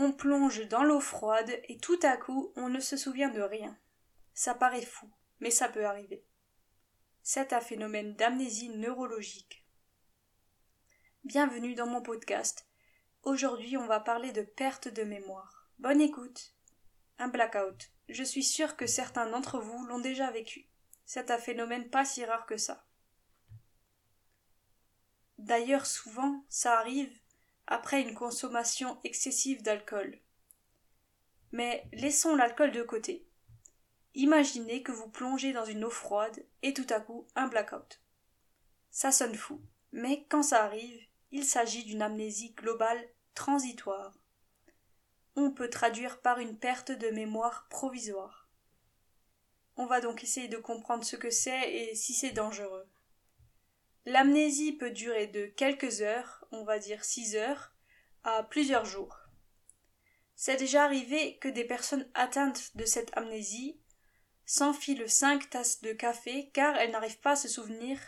On plonge dans l'eau froide et tout à coup on ne se souvient de rien. Ça paraît fou, mais ça peut arriver. C'est un phénomène d'amnésie neurologique. Bienvenue dans mon podcast. Aujourd'hui on va parler de perte de mémoire. Bonne écoute. Un blackout. Je suis sûre que certains d'entre vous l'ont déjà vécu. C'est un phénomène pas si rare que ça. D'ailleurs, souvent, ça arrive après une consommation excessive d'alcool. Mais laissons l'alcool de côté. Imaginez que vous plongez dans une eau froide et tout à coup un blackout. Ça sonne fou, mais quand ça arrive, il s'agit d'une amnésie globale transitoire. On peut traduire par une perte de mémoire provisoire. On va donc essayer de comprendre ce que c'est et si c'est dangereux. L'amnésie peut durer de quelques heures, on va dire six heures, à plusieurs jours. C'est déjà arrivé que des personnes atteintes de cette amnésie s'enfilent cinq tasses de café car elles n'arrivent pas à se souvenir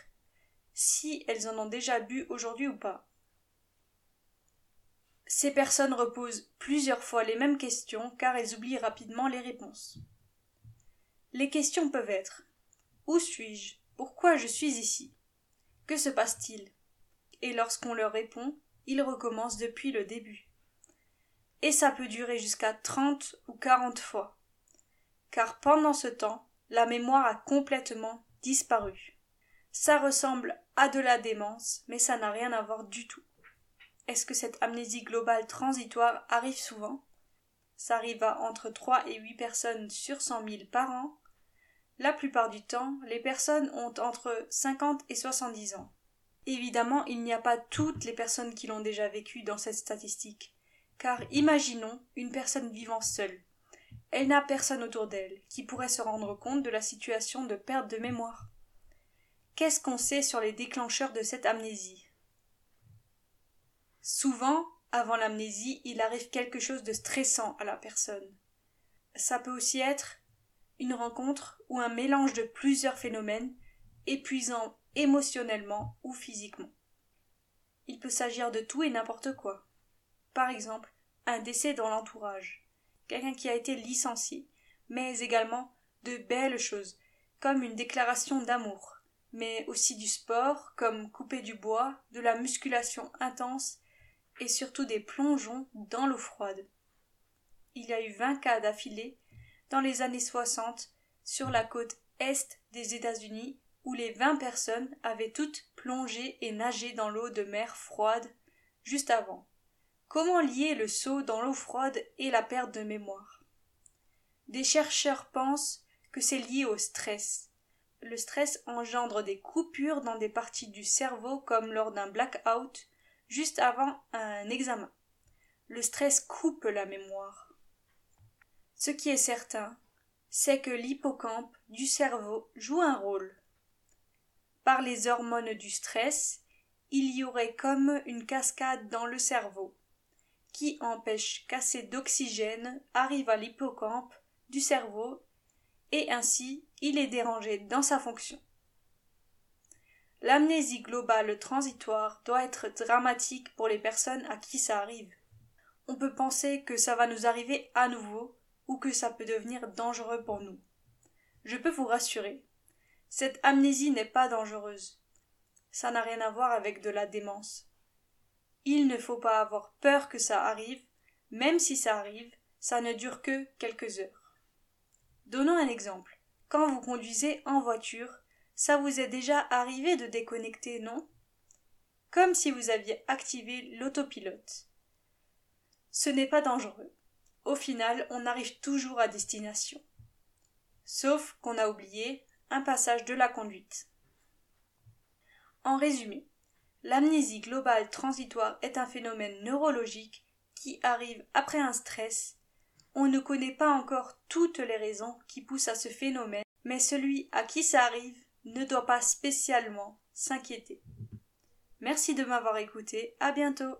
si elles en ont déjà bu aujourd'hui ou pas. Ces personnes reposent plusieurs fois les mêmes questions car elles oublient rapidement les réponses. Les questions peuvent être Où suis-je? Pourquoi je suis ici? Que se passe-t-il? Et lorsqu'on leur répond, ils recommencent depuis le début. Et ça peut durer jusqu'à trente ou quarante fois. Car pendant ce temps, la mémoire a complètement disparu. Ça ressemble à de la démence, mais ça n'a rien à voir du tout. Est-ce que cette amnésie globale transitoire arrive souvent? Ça arrive à entre trois et huit personnes sur cent mille par an, la plupart du temps, les personnes ont entre 50 et 70 ans. Évidemment, il n'y a pas toutes les personnes qui l'ont déjà vécu dans cette statistique. Car imaginons une personne vivant seule. Elle n'a personne autour d'elle qui pourrait se rendre compte de la situation de perte de mémoire. Qu'est-ce qu'on sait sur les déclencheurs de cette amnésie? Souvent, avant l'amnésie, il arrive quelque chose de stressant à la personne. Ça peut aussi être une rencontre ou un mélange de plusieurs phénomènes, épuisant émotionnellement ou physiquement. Il peut s'agir de tout et n'importe quoi. Par exemple, un décès dans l'entourage, quelqu'un qui a été licencié, mais également de belles choses, comme une déclaration d'amour, mais aussi du sport, comme couper du bois, de la musculation intense, et surtout des plongeons dans l'eau froide. Il y a eu vingt cas d'affilée dans les années 60 sur la côte est des États-Unis où les vingt personnes avaient toutes plongé et nagé dans l'eau de mer froide juste avant. Comment lier le saut dans l'eau froide et la perte de mémoire? Des chercheurs pensent que c'est lié au stress. Le stress engendre des coupures dans des parties du cerveau comme lors d'un blackout juste avant un examen. Le stress coupe la mémoire. Ce qui est certain, c'est que l'hippocampe du cerveau joue un rôle. Par les hormones du stress, il y aurait comme une cascade dans le cerveau, qui empêche qu'assez d'oxygène arrive à l'hippocampe du cerveau, et ainsi il est dérangé dans sa fonction. L'amnésie globale transitoire doit être dramatique pour les personnes à qui ça arrive. On peut penser que ça va nous arriver à nouveau ou que ça peut devenir dangereux pour nous. Je peux vous rassurer, cette amnésie n'est pas dangereuse. Ça n'a rien à voir avec de la démence. Il ne faut pas avoir peur que ça arrive, même si ça arrive, ça ne dure que quelques heures. Donnons un exemple. Quand vous conduisez en voiture, ça vous est déjà arrivé de déconnecter, non? Comme si vous aviez activé l'autopilote. Ce n'est pas dangereux au final, on arrive toujours à destination. Sauf qu'on a oublié un passage de la conduite. En résumé, l'amnésie globale transitoire est un phénomène neurologique qui arrive après un stress. On ne connaît pas encore toutes les raisons qui poussent à ce phénomène, mais celui à qui ça arrive ne doit pas spécialement s'inquiéter. Merci de m'avoir écouté, à bientôt.